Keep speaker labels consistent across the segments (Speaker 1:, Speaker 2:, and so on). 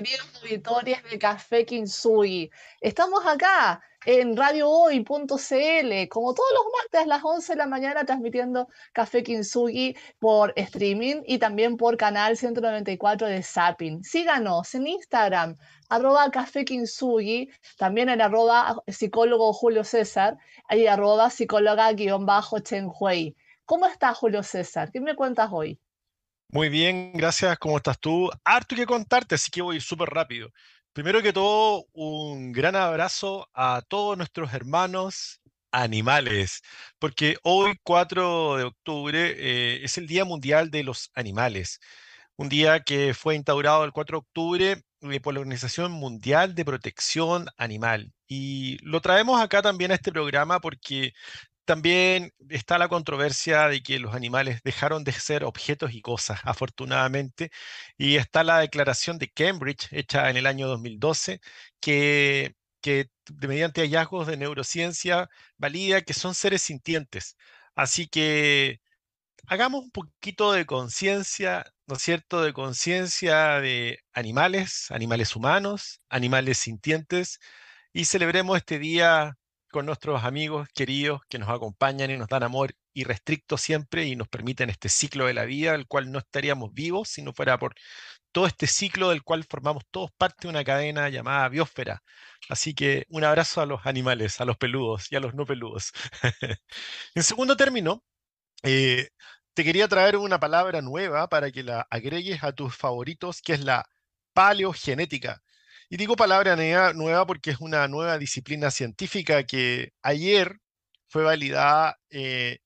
Speaker 1: Queridos auditores de Café Kinsui. Estamos acá en radiohoy.cl, como todos los martes a las 11 de la mañana, transmitiendo Café Kinsugi por streaming y también por canal 194 de Zapping. Síganos en Instagram, arroba Café Kinsugi, también en arroba psicólogo Julio César y arroba psicóloga guion bajo Chen Hui. ¿Cómo estás, Julio César? ¿Qué me cuentas hoy?
Speaker 2: Muy bien, gracias. ¿Cómo estás tú? Harto que contarte, así que voy súper rápido. Primero que todo, un gran abrazo a todos nuestros hermanos animales, porque hoy, 4 de octubre, eh, es el Día Mundial de los Animales, un día que fue instaurado el 4 de octubre eh, por la Organización Mundial de Protección Animal. Y lo traemos acá también a este programa porque también está la controversia de que los animales dejaron de ser objetos y cosas, afortunadamente, y está la declaración de Cambridge, hecha en el año 2012, que, que mediante hallazgos de neurociencia valida que son seres sintientes. Así que hagamos un poquito de conciencia, ¿no es cierto?, de conciencia de animales, animales humanos, animales sintientes, y celebremos este día con nuestros amigos queridos que nos acompañan y nos dan amor irrestricto siempre y nos permiten este ciclo de la vida, el cual no estaríamos vivos si no fuera por todo este ciclo del cual formamos todos parte de una cadena llamada biosfera. Así que un abrazo a los animales, a los peludos y a los no peludos. en segundo término, eh, te quería traer una palabra nueva para que la agregues a tus favoritos, que es la paleogenética. Y digo palabra nueva porque es una nueva disciplina científica que ayer fue validada eh,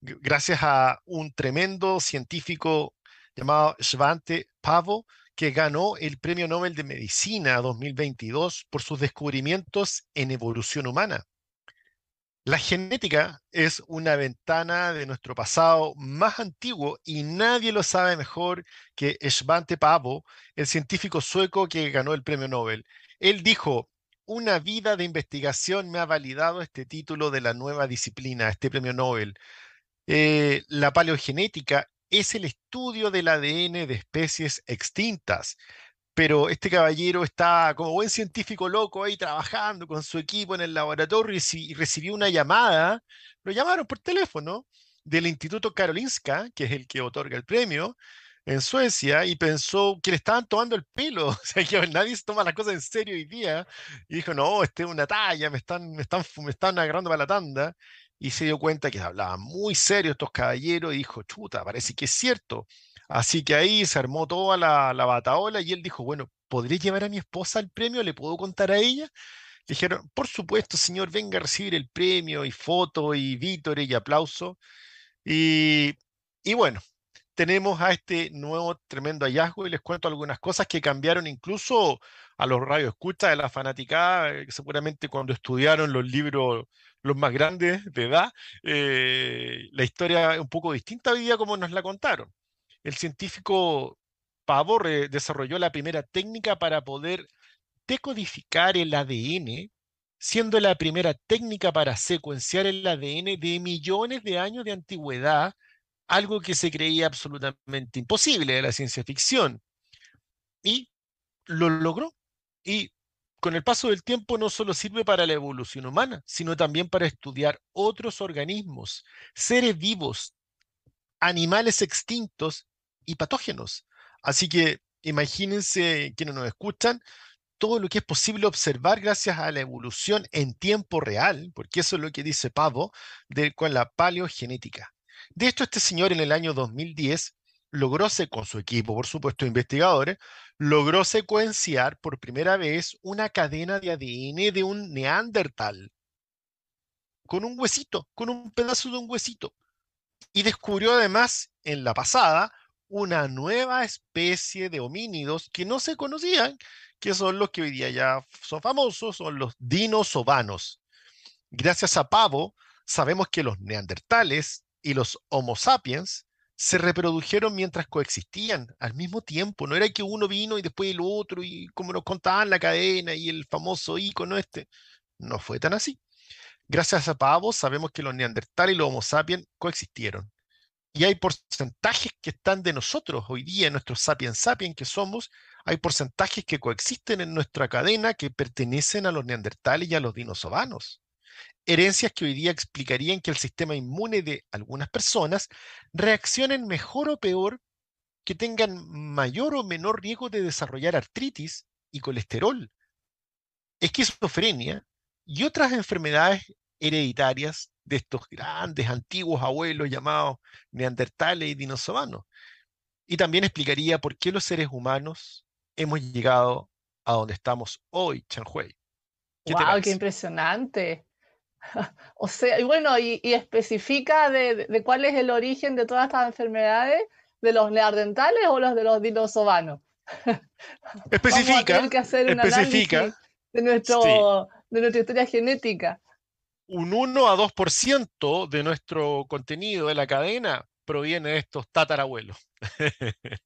Speaker 2: gracias a un tremendo científico llamado Svante Pavo, que ganó el Premio Nobel de Medicina 2022 por sus descubrimientos en evolución humana. La genética es una ventana de nuestro pasado más antiguo y nadie lo sabe mejor que Svante Pavo, el científico sueco que ganó el premio Nobel. Él dijo, una vida de investigación me ha validado este título de la nueva disciplina, este premio Nobel. Eh, la paleogenética es el estudio del ADN de especies extintas pero este caballero está como buen científico loco ahí trabajando con su equipo en el laboratorio y, recibió una llamada, lo llamaron por teléfono del Instituto Karolinska, que es el que otorga el premio en Suecia, y pensó que le estaban tomando el pelo, o sea, que nadie se toma las cosas en serio hoy día, y dijo, no, este es una talla, me están, me están, me están agarrando para la tanda, y se dio cuenta que hablaban muy serio estos caballeros, y dijo, chuta, parece que es cierto, Así que ahí se armó toda la, la bataola y él dijo, bueno, ¿podré llevar a mi esposa el premio? ¿Le puedo contar a ella? dijeron, por supuesto, señor, venga a recibir el premio y foto y vítores y aplauso. Y, y bueno, tenemos a este nuevo tremendo hallazgo y les cuento algunas cosas que cambiaron incluso a los radioescuchas de la fanaticada, eh, seguramente cuando estudiaron los libros los más grandes de edad, eh, la historia es un poco distinta hoy día como nos la contaron el científico Pavo desarrolló la primera técnica para poder decodificar el ADN, siendo la primera técnica para secuenciar el ADN de millones de años de antigüedad, algo que se creía absolutamente imposible de la ciencia ficción. Y lo logró. Y con el paso del tiempo no solo sirve para la evolución humana, sino también para estudiar otros organismos, seres vivos, animales extintos y patógenos. Así que imagínense quienes nos escuchan todo lo que es posible observar gracias a la evolución en tiempo real, porque eso es lo que dice Pavo de, con la paleogenética. De esto, este señor en el año 2010 logró, con su equipo, por supuesto, investigadores, logró secuenciar por primera vez una cadena de ADN de un neandertal. con un huesito, con un pedazo de un huesito. Y descubrió además en la pasada una nueva especie de homínidos que no se conocían, que son los que hoy día ya son famosos, son los dinosovanos. Gracias a Pavo, sabemos que los neandertales y los Homo sapiens se reprodujeron mientras coexistían al mismo tiempo. No era que uno vino y después el otro, y como nos contaban la cadena y el famoso icono este. No fue tan así. Gracias a Pavo sabemos que los neandertales y los Homo sapiens coexistieron. Y hay porcentajes que están de nosotros. Hoy día, nuestros sapiens sapiens que somos, hay porcentajes que coexisten en nuestra cadena que pertenecen a los neandertales y a los dinosovanos herencias que hoy día explicarían que el sistema inmune de algunas personas reaccionen mejor o peor, que tengan mayor o menor riesgo de desarrollar artritis y colesterol, esquizofrenia y otras enfermedades hereditarias de estos grandes antiguos abuelos llamados neandertales y dinosovanos. Y también explicaría por qué los seres humanos hemos llegado a donde estamos hoy, Chanhui.
Speaker 1: ¿Qué wow, qué impresionante. O sea, y bueno, y, especifica de, cuál es el origen de todas estas enfermedades, de los neandertales o los de los dinosovanos.
Speaker 2: Especifica.
Speaker 1: que hacer un especifica de, nuestro, de nuestra historia genética.
Speaker 2: Un 1 a 2% de nuestro contenido de la cadena proviene de estos tatarabuelos.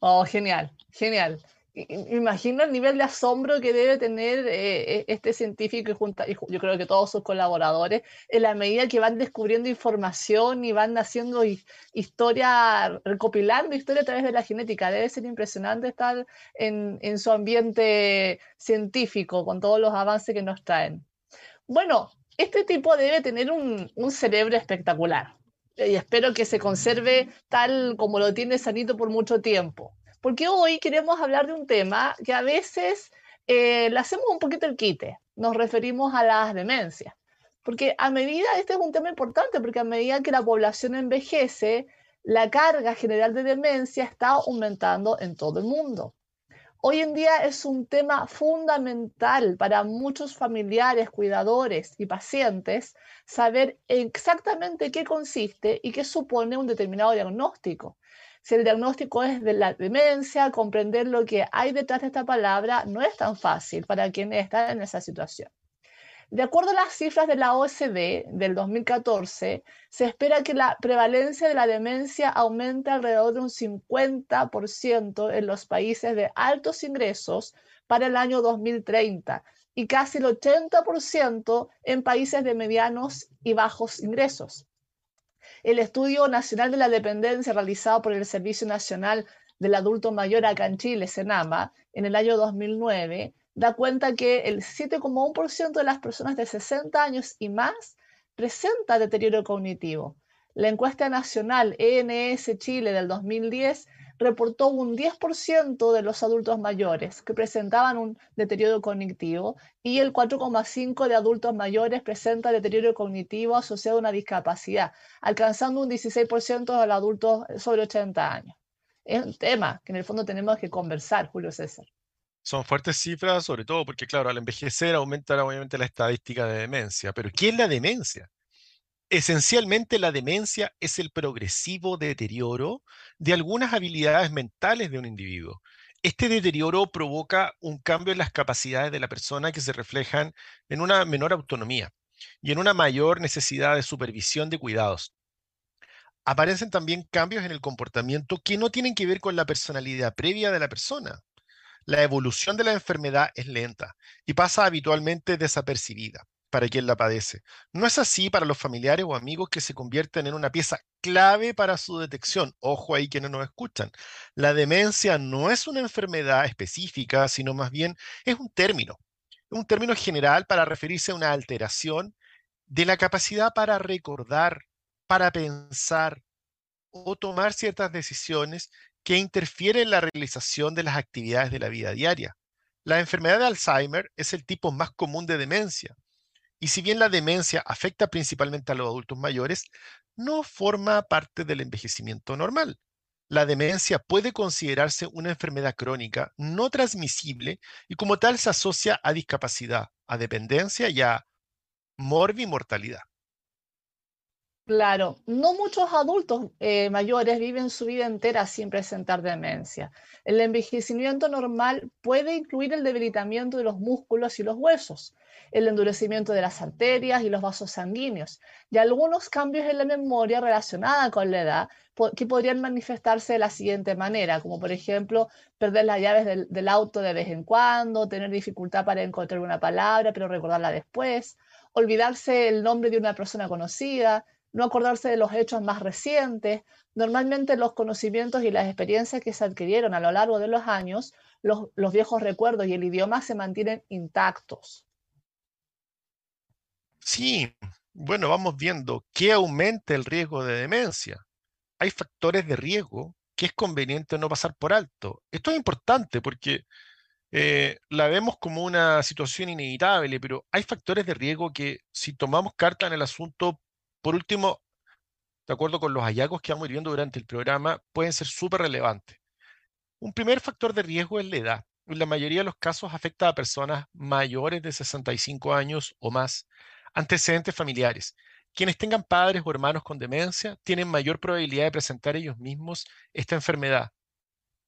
Speaker 1: oh, genial, genial imagino el nivel de asombro que debe tener eh, e, este científico y, junta, y yo creo que todos sus colaboradores en la medida que van descubriendo información y van haciendo historia, recopilando historia a través de la genética. Debe ser impresionante estar en, en su ambiente científico con todos los avances que nos traen. Bueno, este tipo debe tener un, cerebro espectacular y espero que se conserve tal como lo tiene Sanito por mucho tiempo porque hoy queremos hablar de un tema que a veces eh, le hacemos un poquito el quite, nos referimos a las demencias, porque a medida, este es un tema importante, porque a medida que la población envejece, la carga general de demencia está aumentando en todo el mundo. Hoy en día es un tema fundamental para muchos familiares, cuidadores y pacientes saber exactamente qué consiste y qué supone un determinado diagnóstico. Si el diagnóstico es de la demencia, comprender lo que hay detrás de esta palabra no es tan fácil para quienes están en esa situación. De acuerdo a las cifras de la OSD del 2014, se espera que la prevalencia de la demencia aumente alrededor de un 50% en los países de altos ingresos para el año 2030 y casi el 80% en países de medianos y bajos ingresos. El Estudio Nacional de la Dependencia realizado por el Servicio Nacional del Adulto Mayor acá en Chile, SENAMA, en el año 2009, da cuenta que el 7,1% de las personas de 60 años y más presenta deterioro cognitivo. La encuesta nacional ENS Chile del 2010 reportó un 10% de los adultos mayores que presentaban un deterioro cognitivo y el 4,5% de adultos mayores presenta deterioro cognitivo asociado a una discapacidad, alcanzando un 16% de los adultos sobre 80 años. Es un tema que en el fondo tenemos que conversar, Julio César.
Speaker 2: Son fuertes cifras, sobre todo porque, claro, al envejecer aumenta obviamente la estadística de demencia. Pero ¿qué es la demencia? Esencialmente la demencia es el progresivo deterioro de algunas habilidades mentales de un individuo. Este deterioro provoca un cambio en las capacidades de la persona que se reflejan en una menor autonomía y en una mayor necesidad de supervisión de cuidados. Aparecen también cambios en el comportamiento que no tienen que ver con la personalidad previa de la persona. La evolución de la enfermedad es lenta y pasa habitualmente desapercibida para quien la padece. No es así para los familiares o amigos que se convierten en una pieza clave para su detección. Ojo ahí quienes nos escuchan. La demencia no es una enfermedad específica, sino más bien es un término. Un término general para referirse a una alteración de la capacidad para recordar, para pensar o tomar ciertas decisiones que interfieren en la realización de las actividades de la vida diaria. La enfermedad de Alzheimer es el tipo más común de demencia y si bien la demencia afecta principalmente a los adultos mayores, no forma parte del envejecimiento normal. La demencia puede considerarse una enfermedad crónica no transmisible y como tal se asocia a discapacidad, a dependencia y a morbimortalidad.
Speaker 1: Claro, no muchos adultos eh, mayores viven su vida entera sin presentar demencia. El envejecimiento normal puede incluir el debilitamiento de los músculos y los huesos, el endurecimiento de las arterias y los vasos sanguíneos, y algunos cambios en la memoria relacionada con la edad que podrían manifestarse de la siguiente manera, como por ejemplo perder las llaves del, del auto de vez en cuando, tener dificultad para encontrar una palabra pero recordarla después, olvidarse el nombre de una persona conocida, no acordarse de los hechos más recientes. Normalmente los conocimientos y las experiencias que se adquirieron a lo largo de los años, los, los viejos recuerdos y el idioma se mantienen intactos.
Speaker 2: Sí, bueno, vamos viendo qué aumenta el riesgo de demencia. Hay factores de riesgo que es conveniente no pasar por alto. Esto es importante porque eh, la vemos como una situación inevitable, pero hay factores de riesgo que si tomamos carta en el asunto por último, de acuerdo con los hallazgos que vamos viendo durante el programa, pueden ser súper relevantes. Un primer factor de riesgo es la edad. En la mayoría de los casos afecta a personas mayores de 65 años o más. Antecedentes familiares. Quienes tengan padres o hermanos con demencia tienen mayor probabilidad de presentar ellos mismos esta enfermedad.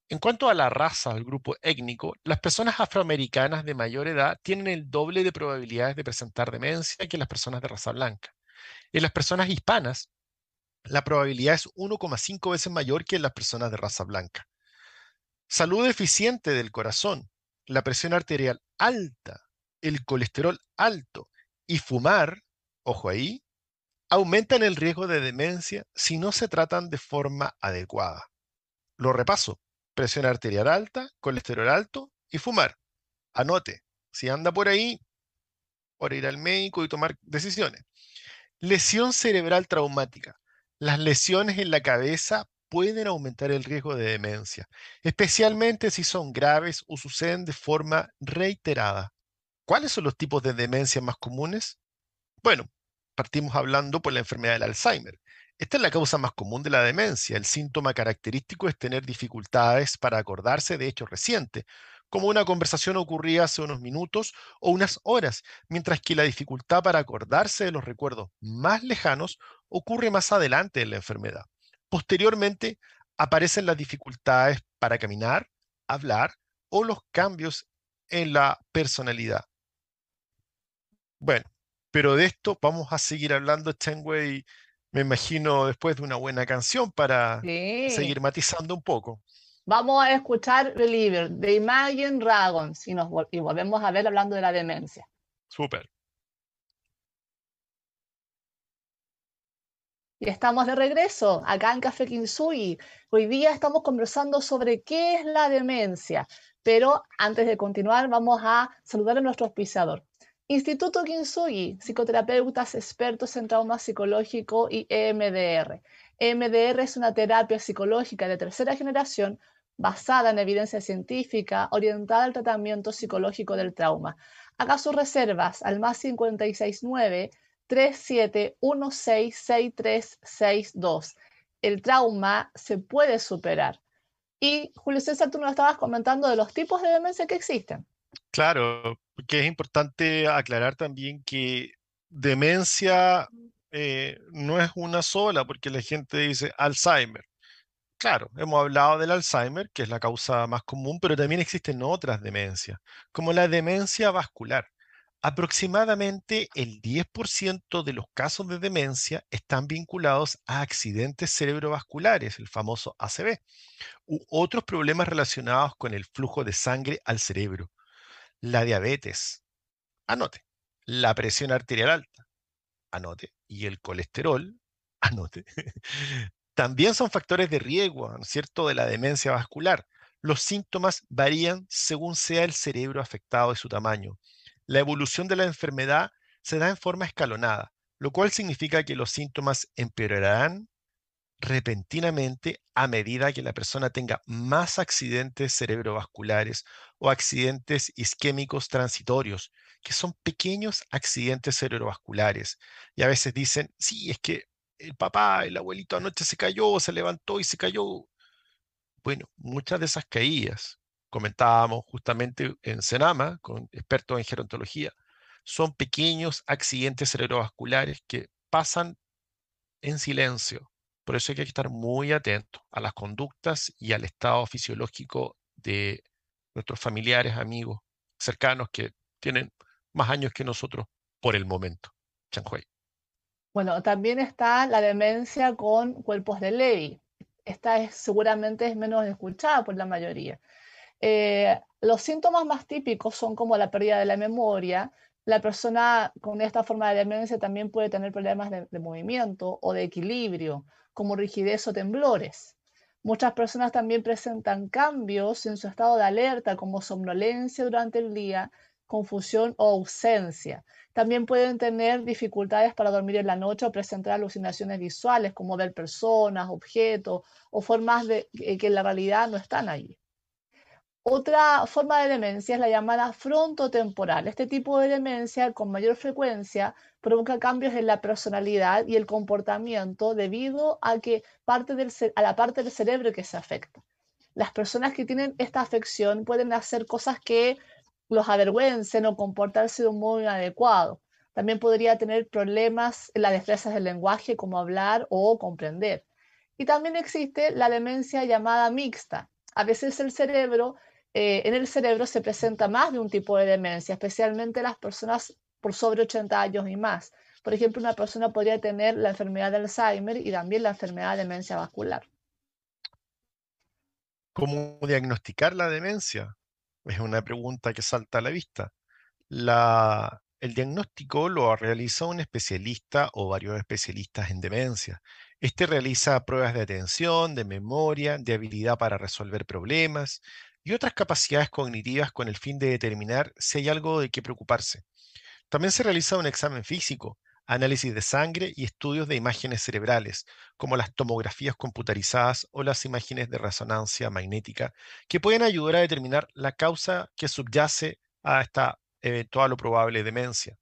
Speaker 2: En cuanto a la raza, al grupo étnico, las personas afroamericanas de mayor edad tienen el doble de probabilidades de presentar demencia que las personas de raza blanca. En las personas hispanas, la probabilidad es 1,5 veces mayor que en las personas de raza blanca. Salud deficiente del corazón, la presión arterial alta, el colesterol alto y fumar, ojo ahí, aumentan el riesgo de demencia si no se tratan de forma adecuada. Lo repaso, presión arterial alta, colesterol alto y fumar. Anote, si anda por ahí, por ir al médico y tomar decisiones. Lesión cerebral traumática. Las lesiones en la cabeza pueden aumentar el riesgo de demencia, especialmente si son graves o suceden de forma reiterada. ¿Cuáles son los tipos de demencia más comunes? Bueno, partimos hablando por la enfermedad del Alzheimer. Esta es la causa más común de la demencia. El síntoma característico es tener dificultades para acordarse de hechos recientes, como una conversación ocurría hace unos minutos o unas horas, mientras que la dificultad para acordarse de los recuerdos más lejanos ocurre más adelante en la enfermedad. Posteriormente aparecen las dificultades para caminar, hablar o los cambios en la personalidad. Bueno, pero de esto vamos a seguir hablando, Chenway, me imagino, después de una buena canción para seguir matizando un poco.
Speaker 1: Vamos a escuchar Believer de Imagine Dragons y, nos, y volvemos a ver hablando de la demencia.
Speaker 2: Súper.
Speaker 1: Y estamos de regreso acá en Café Kinsui. Hoy día estamos conversando sobre qué es la demencia, pero antes de continuar vamos a saludar a nuestro auspiciador. Instituto Kinsui, psicoterapeutas expertos en trauma psicológico y EMDR. EMDR es una terapia psicológica de tercera generación basada en evidencia científica orientada al tratamiento psicológico del trauma. Haga sus reservas al más 569 37166362. El trauma se puede superar. Y Julio César, tú nos estabas comentando de los tipos de demencia que existen.
Speaker 2: Claro, porque es importante aclarar también que demencia eh, no es una sola, porque la gente dice Alzheimer. Claro, hemos hablado del Alzheimer, que es la causa más común, pero también existen otras demencias, como la demencia vascular. Aproximadamente el 10% de los casos de demencia están vinculados a accidentes cerebrovasculares, el famoso ACV, u otros problemas relacionados con el flujo de sangre al cerebro. La diabetes, anote, la presión arterial alta, anote, y el colesterol, anote, también son factores de riesgo, ¿no es cierto?, de la demencia vascular. Los síntomas varían según sea el cerebro afectado y su tamaño. La evolución de la enfermedad se da en forma escalonada, lo cual significa que los síntomas empeorarán repentinamente a medida que la persona tenga más accidentes cerebrovasculares o accidentes isquémicos transitorios, que son pequeños accidentes cerebrovasculares. Y a veces dicen, sí, es que el papá, el abuelito anoche se cayó, se levantó y se cayó. Bueno, muchas de esas caídas, comentábamos justamente en Senama, con expertos en gerontología, son pequeños accidentes cerebrovasculares que pasan en silencio. Por eso hay que estar muy atento a las conductas y al estado fisiológico de nuestros familiares, amigos, cercanos que tienen más años que nosotros por el momento. Chanhuey.
Speaker 1: Bueno, también está la demencia con cuerpos de Levy. Esta es, seguramente es menos escuchada por la mayoría. Eh, los síntomas más típicos son como la pérdida de la memoria. La persona con esta forma de demencia también puede tener problemas de movimiento o de equilibrio, como rigidez o temblores. Muchas personas también presentan cambios en su estado de alerta, como somnolencia durante el día, confusión o ausencia. También pueden tener dificultades para dormir en la noche o presentar alucinaciones visuales, como ver personas, objetos o formas de, eh, que en la realidad no están allí. Otra forma de demencia es la llamada frontotemporal. Este tipo de demencia con mayor frecuencia provoca cambios en la personalidad y el comportamiento debido a, que parte del, a la parte del cerebro que se afecta. Las personas que tienen esta afección pueden hacer cosas que los avergüencen o comportarse de un modo inadecuado. También podría tener problemas en las destrezas del lenguaje como hablar o comprender. Y también existe la demencia llamada mixta. A veces el cerebro eh, en el cerebro se presenta más de un tipo de demencia, especialmente las personas por sobre 80 años y más. Por ejemplo, una persona podría tener la enfermedad de Alzheimer y también la enfermedad de demencia vascular.
Speaker 2: ¿Cómo diagnosticar la demencia? Es una pregunta que salta a la vista. El diagnóstico lo realiza un especialista o varios especialistas en demencia. Este realiza pruebas de atención, de memoria, de habilidad para resolver problemas, y otras capacidades cognitivas con el fin de determinar si hay algo de qué preocuparse. También se realiza un examen físico, análisis de sangre y estudios de imágenes cerebrales, como las tomografías computarizadas o las imágenes de resonancia magnética, que pueden ayudar a determinar la causa que subyace a esta eventual o probable demencia.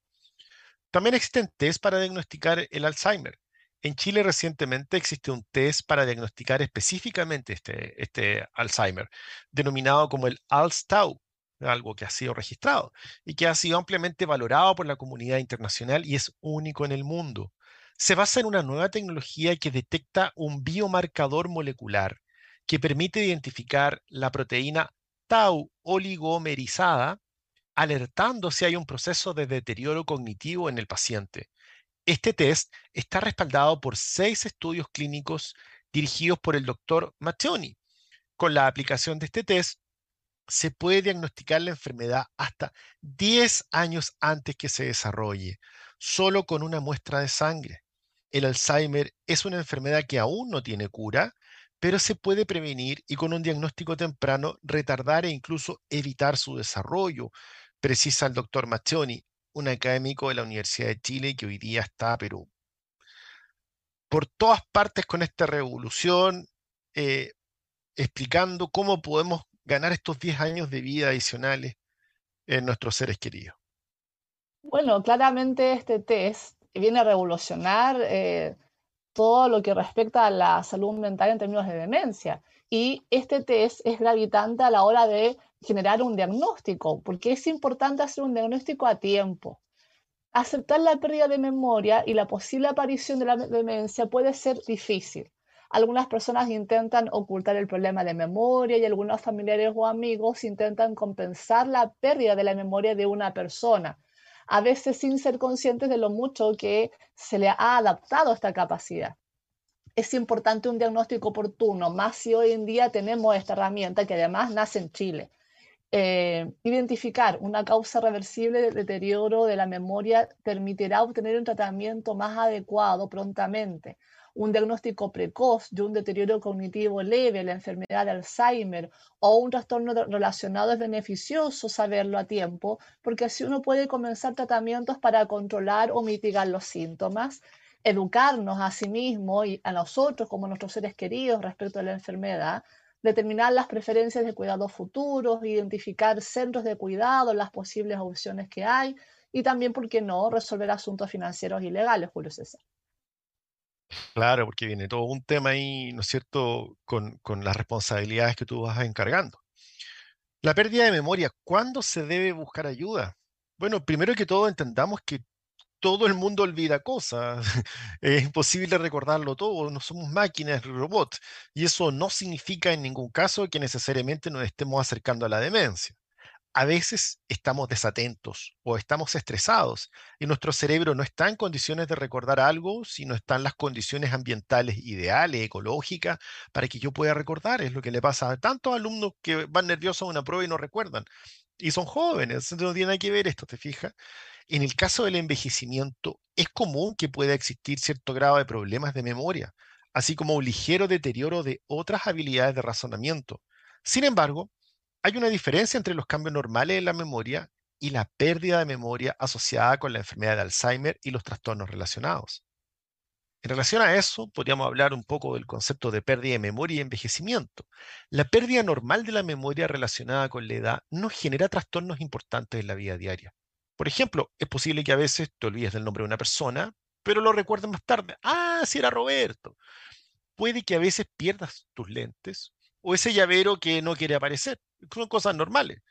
Speaker 2: También existen test para diagnosticar el Alzheimer, en Chile recientemente existe un test para diagnosticar específicamente este, este Alzheimer, denominado como el ALS-Tau, algo que ha sido registrado y que ha sido ampliamente valorado por la comunidad internacional y es único en el mundo. Se basa en una nueva tecnología que detecta un biomarcador molecular que permite identificar la proteína tau oligomerizada, alertando si hay un proceso de deterioro cognitivo en el paciente. Este test está respaldado por seis estudios clínicos dirigidos por el doctor Matteoni. Con la aplicación de este test, se puede diagnosticar la enfermedad hasta 10 años antes que se desarrolle, solo con una muestra de sangre. El Alzheimer es una enfermedad que aún no tiene cura, pero se puede prevenir y con un diagnóstico temprano retardar e incluso evitar su desarrollo, precisa el doctor Matteoni un académico de la Universidad de Chile que hoy día está, pero por todas partes con esta revolución, eh, explicando cómo podemos ganar estos 10 años de vida adicionales en nuestros seres queridos.
Speaker 1: Bueno, claramente este test viene a revolucionar eh, todo lo que respecta a la salud mental en términos de demencia. Y este test es gravitante a la hora de generar un diagnóstico, porque es importante hacer un diagnóstico a tiempo. Aceptar la pérdida de memoria y la posible aparición de la demencia puede ser difícil. Algunas personas intentan ocultar el problema de memoria y algunos familiares o amigos intentan compensar la pérdida de la memoria de una persona, a veces sin ser conscientes de lo mucho que se le ha adaptado esta capacidad. Es importante un diagnóstico oportuno, más si hoy en día tenemos esta herramienta que además nace en Chile. Eh, identificar una causa reversible de deterioro de la memoria permitirá obtener un tratamiento más adecuado prontamente. Un diagnóstico precoz de un deterioro cognitivo leve, la enfermedad de Alzheimer o un trastorno relacionado es beneficioso saberlo a tiempo porque así uno puede comenzar tratamientos para controlar o mitigar los síntomas, educarnos a sí mismo y a nosotros como nuestros seres queridos respecto a la enfermedad determinar las preferencias de cuidados futuros, identificar centros de cuidado, las posibles opciones que hay y también, ¿por qué no?, resolver asuntos financieros y legales, Julio César.
Speaker 2: Claro, porque viene todo un tema ahí, ¿no es cierto?, con, las responsabilidades que tú vas encargando. La pérdida de memoria, ¿cuándo se debe buscar ayuda? Bueno, primero que todo entendamos que todo el mundo olvida cosas. Es imposible recordarlo todo, no somos máquinas, robots. Y eso no significa en ningún caso que necesariamente nos estemos acercando a la demencia. A veces estamos desatentos o estamos estresados y nuestro cerebro no está en condiciones de recordar algo si no están las condiciones ambientales ideales, ecológicas, para que yo pueda recordar. Es lo que le pasa a tantos alumnos que van nerviosos a una prueba y no recuerdan. Y son jóvenes, no tiene nada que ver esto, ¿te fijas? En el caso del envejecimiento, es común que pueda existir cierto grado de problemas de memoria, así como un ligero deterioro de otras habilidades de razonamiento. Sin embargo, hay una diferencia entre los cambios normales en la memoria y la pérdida de memoria asociada con la enfermedad de Alzheimer y los trastornos relacionados. En relación a eso, podríamos hablar un poco del concepto de pérdida de memoria y envejecimiento. La pérdida normal de la memoria relacionada con la edad no genera trastornos importantes en la vida diaria. Por ejemplo, es posible que a veces te olvides del nombre de una persona, pero lo recuerdes más tarde. Ah, si era Roberto. Puede que a veces pierdas tus lentes o ese llavero que no quiere aparecer. Son cosas normales.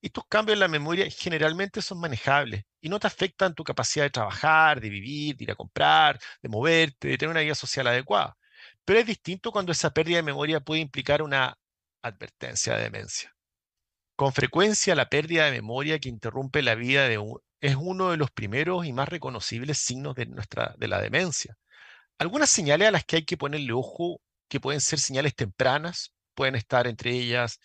Speaker 2: Estos cambios en la memoria generalmente son manejables y no te afectan tu capacidad de trabajar, de vivir, de ir a comprar, de moverte, de tener una vida social adecuada. Pero es distinto cuando esa pérdida de memoria puede implicar una advertencia de demencia. Con frecuencia, la pérdida de memoria que interrumpe la vida es uno de los primeros y más reconocibles signos de, nuestra, de la demencia. Algunas señales a las que hay que ponerle ojo, que pueden ser señales tempranas, pueden estar entre ellas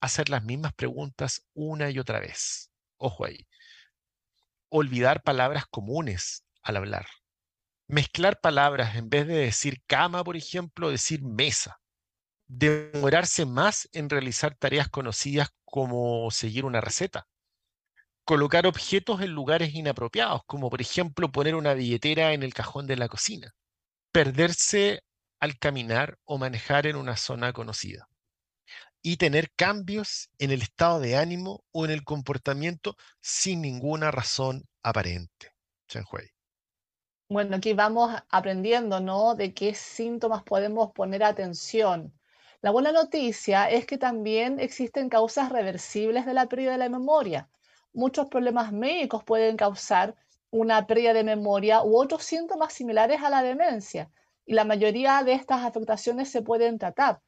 Speaker 2: hacer las mismas preguntas una y otra vez. Ojo ahí. Olvidar palabras comunes al hablar. Mezclar palabras en vez de decir cama, por ejemplo, decir mesa demorarse más en realizar tareas conocidas como seguir una receta. Colocar objetos en lugares inapropiados, como por ejemplo poner una billetera en el cajón de la cocina. Perderse al caminar o manejar en una zona conocida. Y tener cambios en el estado de ánimo o en el comportamiento sin ninguna razón aparente.
Speaker 1: Bueno, aquí vamos aprendiendo, ¿no? De qué síntomas podemos poner atención. La buena noticia es que también existen causas reversibles de la pérdida de la memoria. Muchos problemas médicos pueden causar una pérdida de memoria u otros síntomas similares a la demencia, y la mayoría de estas afectaciones se pueden tratar.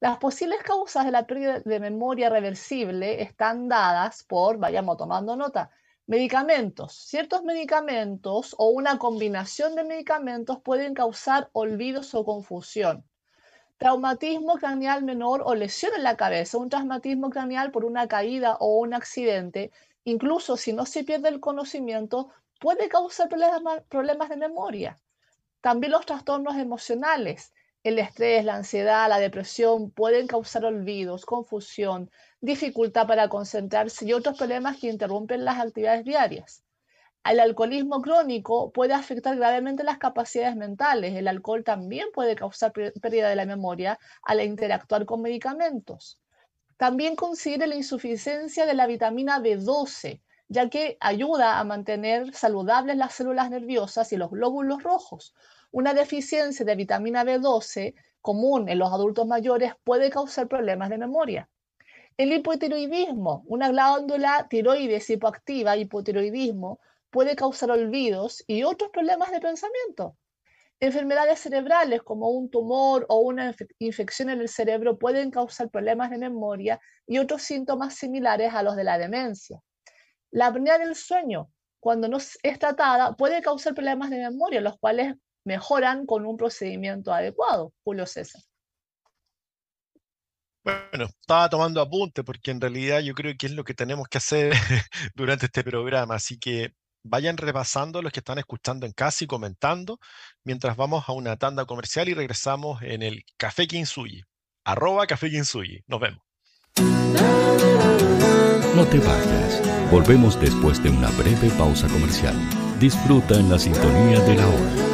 Speaker 1: Las posibles causas de la pérdida de memoria reversible están dadas por, vayamos tomando nota, medicamentos. Ciertos medicamentos o una combinación de medicamentos pueden causar olvidos o confusión traumatismo craneal menor o lesión en la cabeza, un traumatismo craneal por una caída o un accidente, incluso si no se pierde el conocimiento, puede causar problemas, de memoria. También los trastornos emocionales, el estrés, la ansiedad, la depresión pueden causar olvidos, confusión, dificultad para concentrarse y otros problemas que interrumpen las actividades diarias. El alcoholismo crónico puede afectar gravemente las capacidades mentales. El alcohol también puede causar pérdida de la memoria al interactuar con medicamentos. También considere la insuficiencia de la vitamina B12, ya que ayuda a mantener saludables las células nerviosas y los glóbulos rojos. Una deficiencia de vitamina B12 común en los adultos mayores puede causar problemas de memoria. El hipotiroidismo, una glándula tiroides hipoactiva, hipotiroidismo, puede causar olvidos y otros problemas de pensamiento. Enfermedades cerebrales como un tumor o una infección en el cerebro pueden causar problemas de memoria y otros síntomas similares a los de la demencia. La apnea del sueño, cuando no es tratada, puede causar problemas de memoria, los cuales mejoran con un procedimiento adecuado. Julio César.
Speaker 2: Bueno, estaba tomando apunte porque en realidad yo creo que es lo que tenemos que hacer durante este programa, así que vayan repasando los que están escuchando en casa y comentando mientras vamos a una tanda comercial y regresamos en el Café Kinsuyi. Arroba Café Kinsuyi. Nos vemos.
Speaker 3: No te vayas. Volvemos después de una breve pausa comercial. Disfruta en la sintonía de la hora.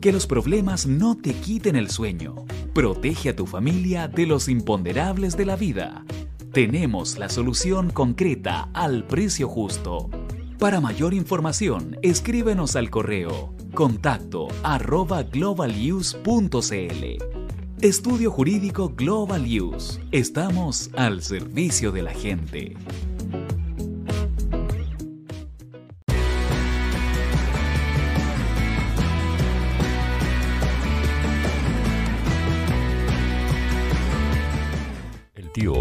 Speaker 4: Que los problemas no te quiten el sueño. Protege a tu familia de los imponderables de la vida. Tenemos la solución concreta al precio justo. Para mayor información, escríbenos al correo contacto arroba globaluse.cl. Estudio Jurídico Global Use. Estamos al servicio de la gente.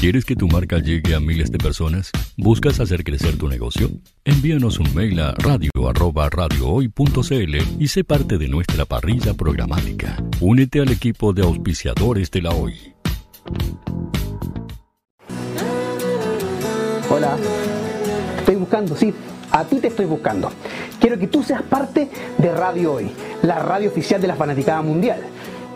Speaker 3: ¿Quieres que tu marca llegue a miles de personas? ¿Buscas hacer crecer tu negocio? Envíanos un mail a radio@radiohoy.cl y sé parte de nuestra parrilla programática. Únete al equipo de auspiciadores de la Hoy.
Speaker 5: Hola. Estoy buscando, sí, a ti te estoy buscando. Quiero que tú seas parte de Radio Hoy, la radio oficial de la Fanaticada Mundial.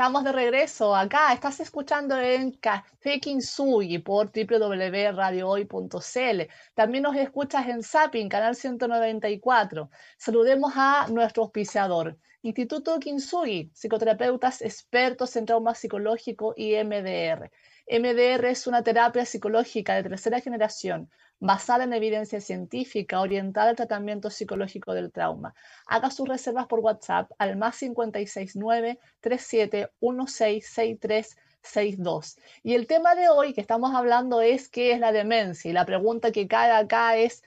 Speaker 1: Estamos de regreso acá. Estás escuchando en Café Kinsugi por www.radiohoy.cl. También nos escuchas en Zapping, canal 194. Saludemos a nuestro auspiciador, Instituto Kinsugi, psicoterapeutas expertos en trauma psicológico y MDR. MDR es una terapia psicológica de tercera generación basada en evidencia científica orientada al tratamiento psicológico del trauma. Haga sus reservas por WhatsApp al más 569-37166362. Y el tema de hoy que estamos hablando es qué es la demencia. Y la pregunta que cae acá es,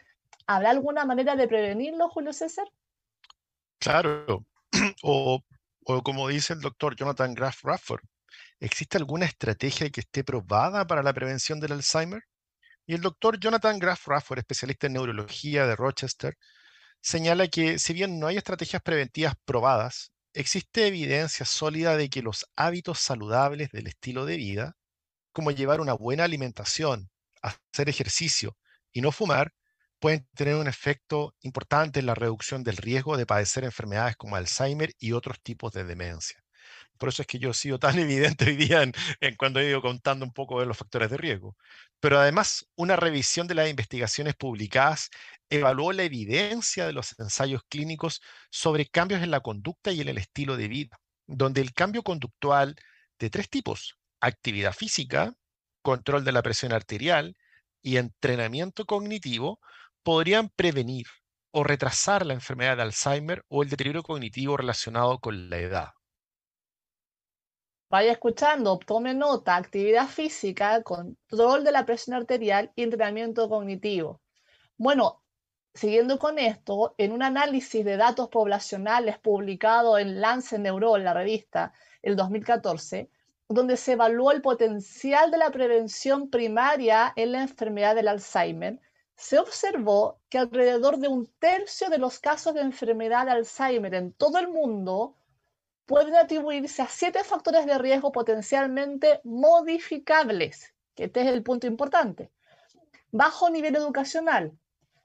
Speaker 1: ¿habrá alguna manera de prevenirlo, Julio César?
Speaker 2: Claro. O, o como dice el doctor Jonathan Graf Rafford, ¿existe alguna estrategia que esté probada para la prevención del Alzheimer? Y el doctor Jonathan Graf Rafford, especialista en neurología de Rochester, señala que si bien no hay estrategias preventivas probadas, existe evidencia sólida de que los hábitos saludables del estilo de vida, como llevar una buena alimentación, hacer ejercicio y no fumar, pueden tener un efecto importante en la reducción del riesgo de padecer enfermedades como Alzheimer y otros tipos de demencia. Por eso es que yo he sido tan evidente hoy día en, cuando he ido contando un poco de los factores de riesgo. Pero además, una revisión de las investigaciones publicadas evaluó la evidencia de los ensayos clínicos sobre cambios en la conducta y en el estilo de vida, donde el cambio conductual de tres tipos, actividad física, control de la presión arterial y entrenamiento cognitivo, podrían prevenir o retrasar la enfermedad de Alzheimer o el deterioro cognitivo relacionado con la edad.
Speaker 1: Vaya escuchando, tome nota, actividad física, control de la presión arterial y entrenamiento cognitivo. Bueno, siguiendo con esto, en un análisis de datos poblacionales publicado en Lance Neurol, la revista, el 2014, donde se evaluó el potencial de la prevención primaria en la enfermedad del Alzheimer, se observó que alrededor de un tercio de los casos de enfermedad de Alzheimer en todo el mundo pueden atribuirse a siete factores de riesgo potencialmente modificables, que este es el punto importante. Bajo nivel educacional,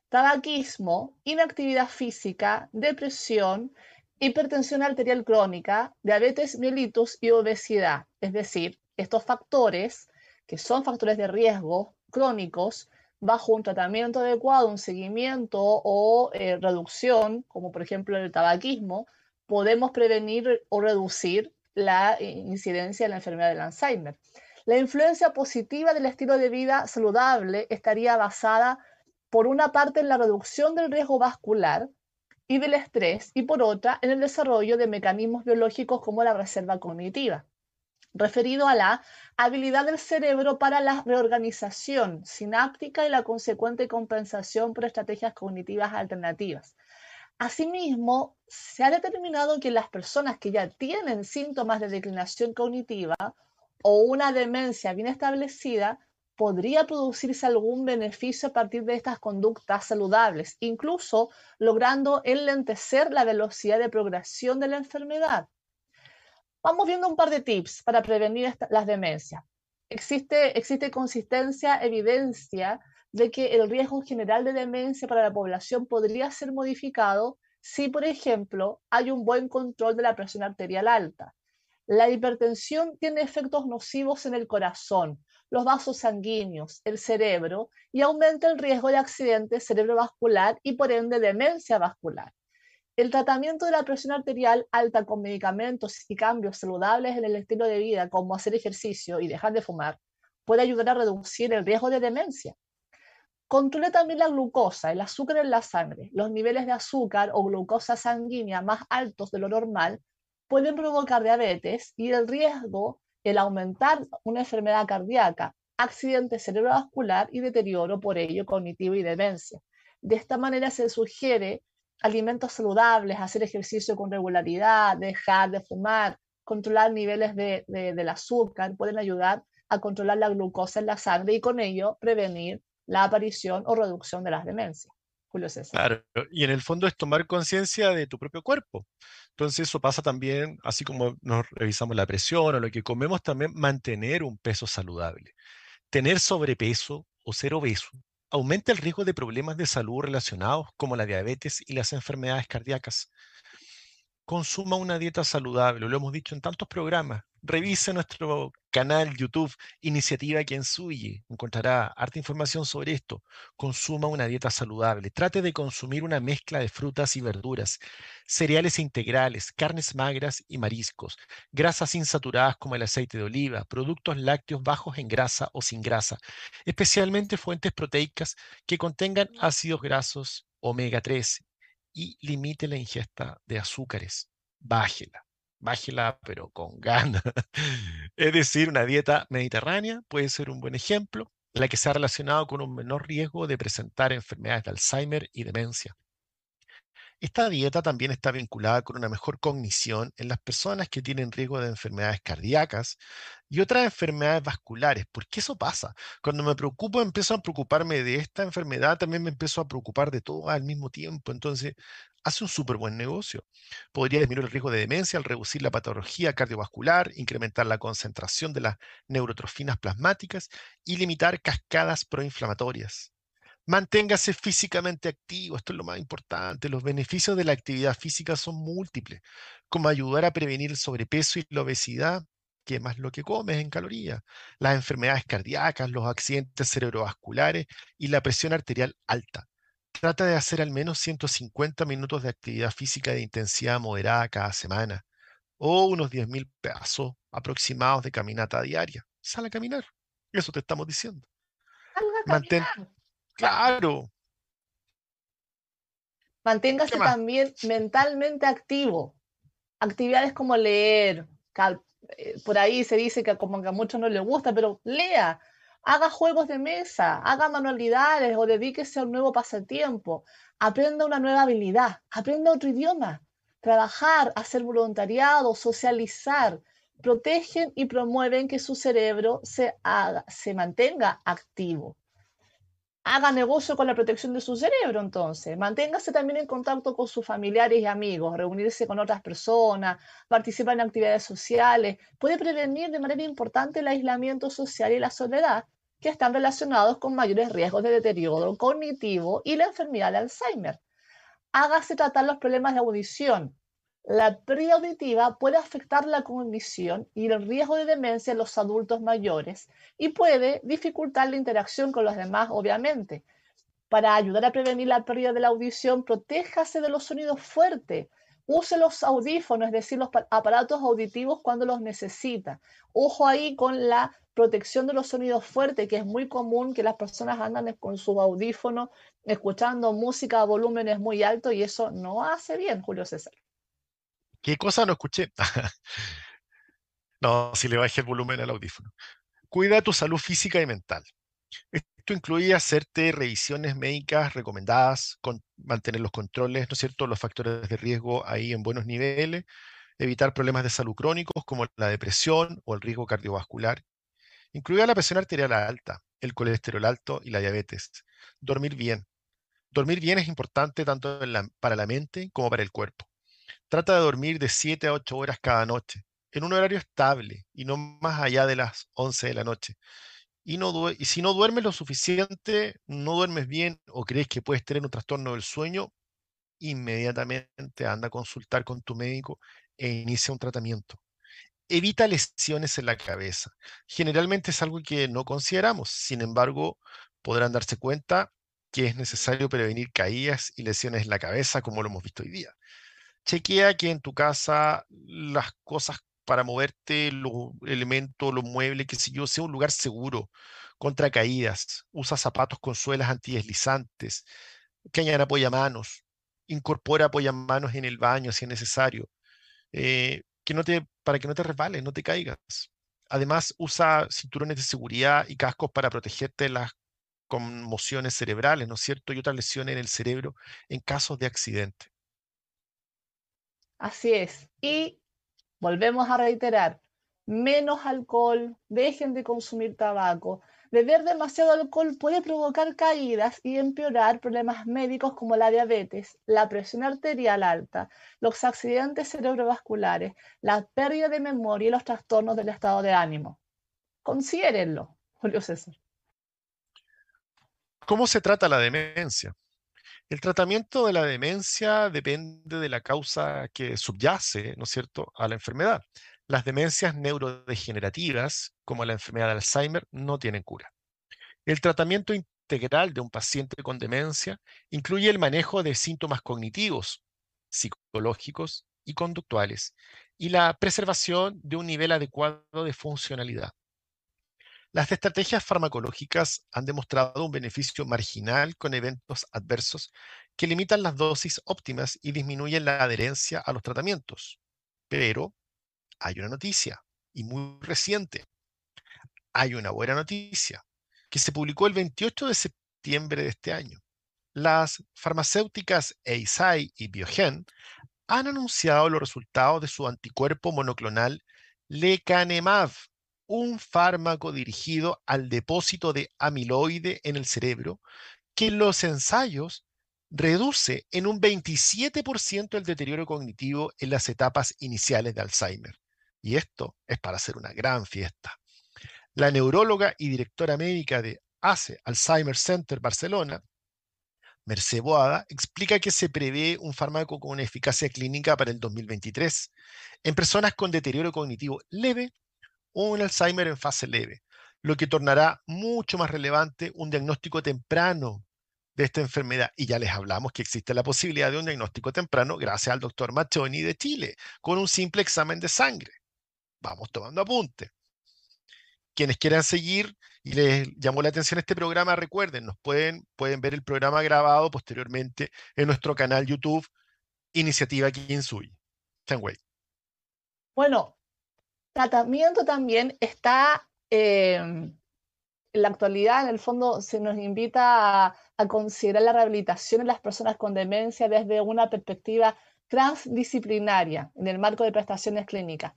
Speaker 1: tabaquismo, inactividad física, depresión, hipertensión arterial crónica, diabetes mellitus y obesidad. Es decir, estos factores, que son factores de riesgo crónicos, bajo un tratamiento adecuado, un seguimiento o eh, reducción, como por ejemplo el tabaquismo, podemos prevenir o reducir la incidencia de la enfermedad del Alzheimer. La influencia positiva del estilo de vida saludable estaría basada por una parte en la reducción del riesgo vascular y del estrés y por otra en el desarrollo de mecanismos biológicos como la reserva cognitiva, referido a la habilidad del cerebro para la reorganización sináptica y la consecuente compensación por estrategias cognitivas alternativas. Asimismo, se ha determinado que las personas que ya tienen síntomas de declinación cognitiva o una demencia bien establecida, podría producirse algún beneficio a partir de estas conductas saludables, incluso logrando enlentecer la velocidad de progresión de la enfermedad. Vamos viendo un par de tips para prevenir las demencias. Existe, existe consistencia, evidencia de que el riesgo general de demencia para la población podría ser modificado si, por ejemplo, hay un buen control de la presión arterial alta. La hipertensión tiene efectos nocivos en el corazón, los vasos sanguíneos, el cerebro y aumenta el riesgo de accidente cerebrovascular y por ende demencia vascular. El tratamiento de la presión arterial alta con medicamentos y cambios saludables en el estilo de vida, como hacer ejercicio y dejar de fumar, puede ayudar a reducir el riesgo de demencia. Controle también la glucosa, el azúcar en la sangre. Los niveles de azúcar o glucosa sanguínea más altos de lo normal pueden provocar diabetes y el riesgo, el aumentar una enfermedad cardíaca, accidente cerebrovascular y deterioro por ello cognitivo y demencia. De esta manera se sugiere alimentos saludables, hacer ejercicio con regularidad, dejar de fumar, controlar niveles de, del azúcar, pueden ayudar a controlar la glucosa en la sangre y con ello prevenir la aparición o reducción de las demencias. Julio César.
Speaker 2: Claro, y en el fondo es tomar conciencia de tu propio cuerpo. Entonces eso pasa también, así como nos revisamos la presión o lo que comemos, también mantener un peso saludable. Tener sobrepeso o ser obeso aumenta el riesgo de problemas de salud relacionados como la diabetes y las enfermedades cardíacas consuma una dieta saludable, lo hemos dicho en tantos programas. Revise nuestro canal YouTube Iniciativa Quien Suye, encontrará harta información sobre esto. Consuma una dieta saludable, trate de consumir una mezcla de frutas y verduras, cereales integrales, carnes magras y mariscos, grasas insaturadas como el aceite de oliva, productos lácteos bajos en grasa o sin grasa, especialmente fuentes proteicas que contengan ácidos grasos omega 3 y limite la ingesta de azúcares. Bájela, bájela, pero con ganas. es decir, una dieta mediterránea puede ser un buen ejemplo, la que se ha relacionado con un menor riesgo de presentar enfermedades de Alzheimer y demencia. Esta dieta también está vinculada con una mejor cognición en las personas que tienen riesgo de enfermedades cardíacas y otras enfermedades vasculares. ¿Por qué eso pasa? Cuando me preocupo, empiezo a preocuparme de esta enfermedad, también me empiezo a preocupar de todo al mismo tiempo. Entonces, hace un súper buen negocio. Podría disminuir el riesgo de demencia al reducir la patología cardiovascular, incrementar la concentración de las neurotrofinas plasmáticas y limitar cascadas proinflamatorias. Manténgase físicamente activo, esto es lo más importante. Los beneficios de la actividad física son múltiples, como ayudar a prevenir el sobrepeso y la obesidad, que más lo que comes en calorías, las enfermedades cardíacas, los accidentes cerebrovasculares y la presión arterial alta. Trata de hacer al menos 150 minutos de actividad física de intensidad moderada cada semana, o unos 10.000 pasos aproximados de caminata diaria. Sal a caminar, eso te estamos diciendo.
Speaker 1: Mantén,
Speaker 2: Claro.
Speaker 1: Manténgase también mentalmente activo. Actividades como leer. Eh, por ahí se dice que como que a muchos no les gusta, pero lea. Haga juegos de mesa, haga manualidades o dedíquese a un nuevo pasatiempo. Aprenda una nueva habilidad, aprenda otro idioma. Trabajar, hacer voluntariado, socializar, protegen y promueven que su cerebro se, haga, se mantenga activo haga negocio con la protección de su cerebro entonces. Manténgase también en contacto con sus familiares y amigos, reunirse con otras personas, participar en actividades sociales. Puede prevenir de manera importante el aislamiento social y la soledad, que están relacionados con mayores riesgos de deterioro cognitivo y la enfermedad de Alzheimer. Hágase tratar los problemas de audición, la pérdida auditiva puede afectar la cognición y el riesgo de demencia en los adultos mayores y puede dificultar la interacción con los demás, obviamente. Para ayudar a prevenir la pérdida de la audición, protéjase de los sonidos fuertes. Use los audífonos, es decir, los aparatos auditivos cuando los necesita. Ojo ahí con la protección de los sonidos fuertes, que es muy común que las personas andan con sus audífonos escuchando música a volúmenes muy altos y eso no hace bien, Julio César.
Speaker 2: ¿Qué cosa no escuché? no, si le bajé el volumen al audífono. Cuida tu salud física y mental. Esto incluye hacerte revisiones médicas recomendadas, mantener los controles, ¿no es cierto?, los factores de riesgo ahí en buenos niveles, evitar problemas de salud crónicos como la depresión o el riesgo cardiovascular, incluida la presión arterial alta, el colesterol alto y la diabetes. Dormir bien. Dormir bien es importante tanto para la mente como para el cuerpo. Trata de dormir de 7 a 8 horas cada noche, en un horario estable y no más allá de las 11 de la noche. Y, no y si no duermes lo suficiente, no duermes bien o crees que puedes tener un trastorno del sueño, inmediatamente anda a consultar con tu médico e inicia un tratamiento. Evita lesiones en la cabeza. Generalmente es algo que no consideramos, sin embargo, podrán darse cuenta que es necesario prevenir caídas y lesiones en la cabeza, como lo hemos visto hoy día chequea que en tu casa las cosas para moverte, los elementos, los muebles, que si yo, sea un lugar seguro contra caídas. Usa zapatos con suelas antideslizantes, que añadan apoyamanos. Incorpora apoyamanos en el baño si es necesario. Eh, que no te, para que no te resbales, no te caigas. Además, usa cinturones de seguridad y cascos para protegerte de las conmociones cerebrales, ¿no es cierto? Y otras lesiones en el cerebro en casos de accidente.
Speaker 1: Así es. Y Volvemos a reiterar, menos alcohol, dejen de consumir tabaco. Beber demasiado alcohol puede provocar caídas y empeorar problemas médicos como la diabetes, la presión arterial alta, los accidentes cerebrovasculares, la pérdida de memoria y los trastornos del estado de ánimo. Considérenlo, Julio César.
Speaker 2: ¿Cómo se trata la demencia? El tratamiento de la demencia depende de la causa que subyace, ¿no es cierto?, a la enfermedad. Las demencias neurodegenerativas, como la enfermedad de Alzheimer, no tienen cura. El tratamiento integral de un paciente con demencia incluye el manejo de síntomas cognitivos, psicológicos y conductuales, y la preservación de un nivel adecuado de funcionalidad. Las estrategias farmacológicas han demostrado un beneficio marginal con eventos adversos que limitan las dosis óptimas y disminuyen la adherencia a los tratamientos. Pero hay una noticia, y muy reciente. Hay una buena noticia, que se publicó el 28 de septiembre de este año. Las farmacéuticas Eisai y Biogen han anunciado los resultados de su anticuerpo monoclonal lecanemab un fármaco dirigido al depósito de amiloide en el cerebro que en los ensayos reduce en un 27% el deterioro cognitivo en las etapas iniciales de Alzheimer. Y esto es para hacer una gran fiesta. La neuróloga y directora médica de ACE Alzheimer Center Barcelona, Mercé Boada, explica que se prevé un fármaco con una eficacia clínica para el 2023 en personas con deterioro cognitivo leve un Alzheimer en fase leve, lo que tornará mucho más relevante un diagnóstico temprano de esta enfermedad. Y ya les hablamos que existe la posibilidad de un diagnóstico temprano gracias al doctor Machoni de Chile, con un simple examen de sangre. Vamos tomando apunte. Quienes quieran seguir y les llamó la atención este programa, recuerden, nos pueden, pueden ver el programa grabado posteriormente en nuestro canal YouTube Iniciativa Kinsui. Chanwei.
Speaker 1: Bueno, tratamiento también está, em, en la actualidad, en el fondo, se nos invita a, a, considerar la rehabilitación de las personas con demencia desde una perspectiva transdisciplinaria en el marco de prestaciones clínicas.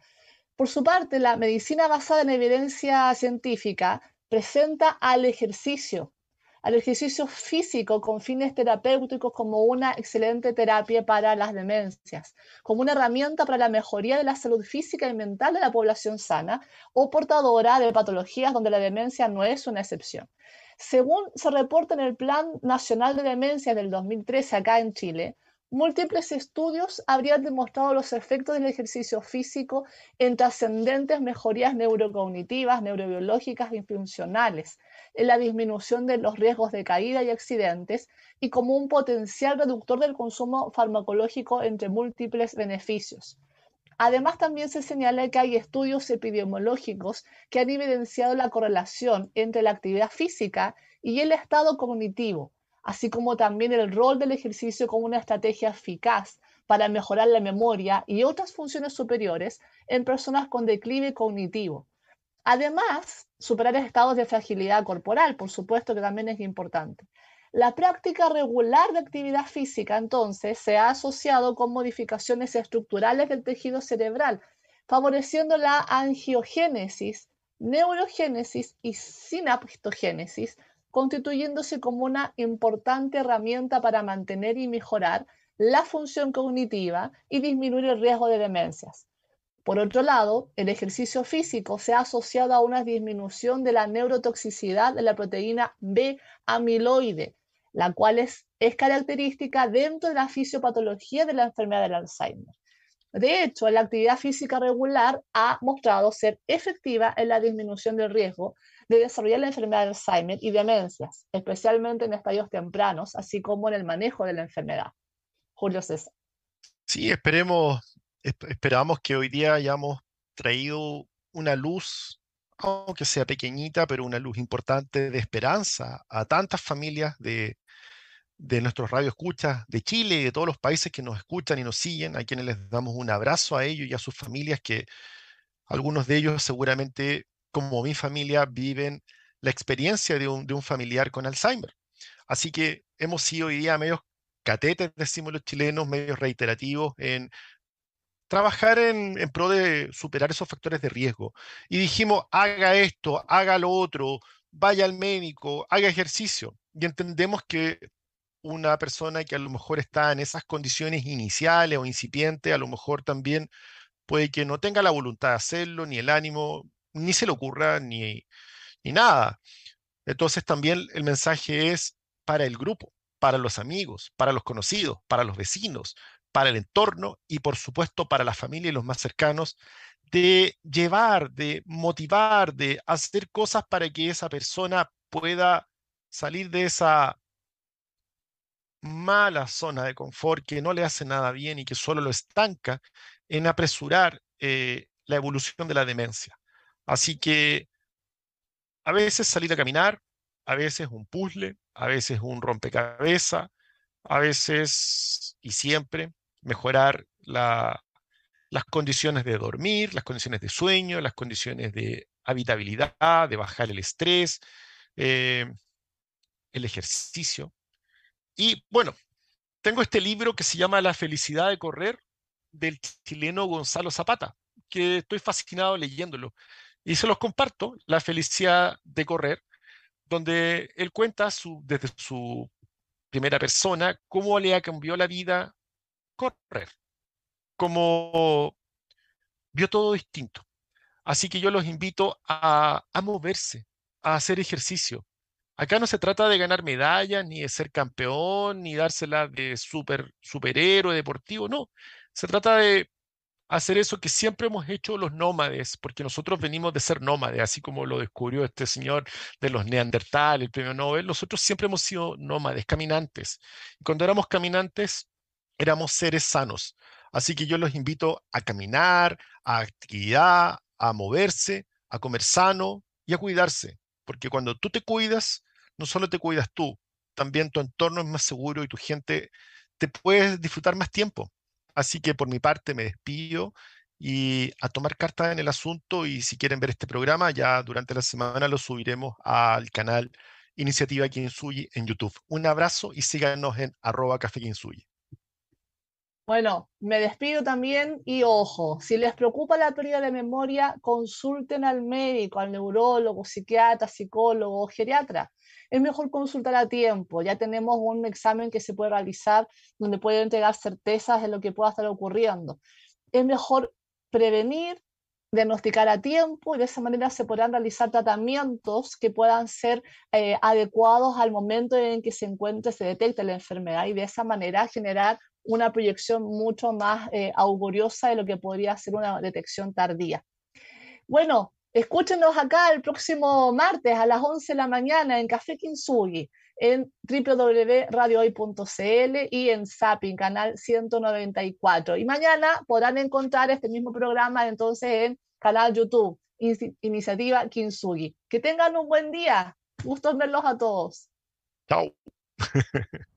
Speaker 1: Por su parte, la medicina basada en evidencia científica presenta al ejercicio al ejercicio físico con fines terapéuticos como una excelente terapia para las demencias, como una herramienta para la mejoría de la salud física y mental de la población sana o portadora de patologías donde la demencia no es una excepción. Según se reporta en el Plan Nacional de Demencia del 2013 acá en Chile, múltiples estudios habrían demostrado los efectos del ejercicio físico en trascendentes mejorías neurocognitivas, neurobiológicas y funcionales, en la disminución de los riesgos de caída y accidentes y como un potencial reductor del consumo farmacológico entre múltiples beneficios. Además, también se señala que hay estudios epidemiológicos que han evidenciado la correlación entre la actividad física y el estado cognitivo, así como también el rol del ejercicio como una estrategia eficaz para mejorar la memoria y otras funciones superiores en personas con declive cognitivo, Además, superar estados de fragilidad corporal, por supuesto que también es importante. La práctica regular de actividad física, entonces, se ha asociado con modificaciones estructurales del tejido cerebral, favoreciendo la angiogénesis, neurogénesis y sinaptogénesis, constituyéndose como una importante herramienta para mantener y mejorar la función cognitiva y disminuir el riesgo de demencias. Por otro lado, el ejercicio físico se ha asociado a una disminución de la neurotoxicidad de la proteína B amiloide, la cual es, característica dentro de la fisiopatología de la enfermedad del Alzheimer. De hecho, la actividad física regular ha mostrado ser efectiva en la disminución del riesgo de desarrollar la enfermedad de Alzheimer y demencias, especialmente en estadios tempranos, así como en el manejo de la enfermedad. Julio César.
Speaker 2: Sí, esperemos esperamos que hoy día hayamos traído una luz, aunque sea pequeñita, pero una luz importante de esperanza a tantas familias de, de nuestros radioescuchas de Chile y de todos los países que nos escuchan y nos siguen, a quienes les damos un abrazo a ellos y a sus familias, que algunos de ellos seguramente, como mi familia, viven la experiencia de un, de un familiar con Alzheimer. Así que hemos sido hoy día medios catetes, decimos los chilenos, medios reiterativos en trabajar en, pro de superar esos factores de riesgo. Y dijimos, haga esto, haga lo otro, vaya al médico, haga ejercicio. Y entendemos que una persona que a lo mejor está en esas condiciones iniciales o incipientes, a lo mejor también puede que no tenga la voluntad de hacerlo, ni el ánimo, ni se le ocurra, ni, ni nada. Entonces también el mensaje es para el grupo, para los amigos, para los conocidos, para los vecinos, para el entorno y por supuesto para la familia y los más cercanos, de llevar, de motivar, de hacer cosas para que esa persona pueda salir de esa mala zona de confort que no le hace nada bien y que solo lo estanca en apresurar eh, la evolución de la demencia. Así que a veces salir a caminar, a veces un puzzle, a veces un rompecabezas, a veces y siempre mejorar la, las condiciones de dormir, las condiciones de sueño, las condiciones de habitabilidad, de bajar el estrés, eh, el ejercicio. Y bueno, tengo este libro que se llama La felicidad de correr del chileno Gonzalo Zapata, que estoy fascinado leyéndolo. Y se los comparto, La felicidad de correr, donde él cuenta desde su primera persona cómo le ha cambiado la vida correr, cómo vio todo distinto. Así que yo los invito a, a moverse, a hacer ejercicio, Acá no se trata de ganar medallas, ni de ser campeón, ni dársela de super, superhéroe deportivo, no. Se trata de hacer eso que siempre hemos hecho los nómades, porque nosotros venimos de ser nómades, así como lo descubrió este señor de los Neandertal, el premio Nobel. Nosotros siempre hemos sido nómades, caminantes. Y cuando éramos caminantes, éramos seres sanos. Así que yo los invito a caminar, a actividad, a moverse, a comer sano y a cuidarse. Porque cuando tú te cuidas, no solo te cuidas tú, también tu entorno es más seguro y tu gente te puedes disfrutar más tiempo. Así que por mi parte me despido y a tomar carta en el asunto y si quieren ver este programa ya durante la semana lo subiremos al canal Iniciativa Kinsuyi en YouTube. Un abrazo y síganos en arroba café.
Speaker 1: Bueno, me despido también y ojo, si les preocupa la pérdida de memoria, consulten al médico, al neurólogo, psiquiatra, psicólogo, geriatra es mejor consultar a tiempo. Ya tenemos un examen que se puede realizar donde puede entregar certezas de lo que pueda estar ocurriendo. Es mejor prevenir, diagnosticar a tiempo y de esa manera se podrán realizar tratamientos que puedan ser eh, adecuados al momento en que se encuentre, se detecte la enfermedad y de esa manera generar una proyección mucho más eh, auguriosa de lo que podría ser una detección tardía. Bueno, Escúchenos acá el próximo martes a las 11 de la mañana en Café Kinsugi, en www.radiohoy.cl y en Zapping, canal 194. Y mañana podrán encontrar este mismo programa entonces en canal YouTube, Iniciativa Kinsugi. Que tengan un buen día. Gusto verlos a todos.
Speaker 2: Chao.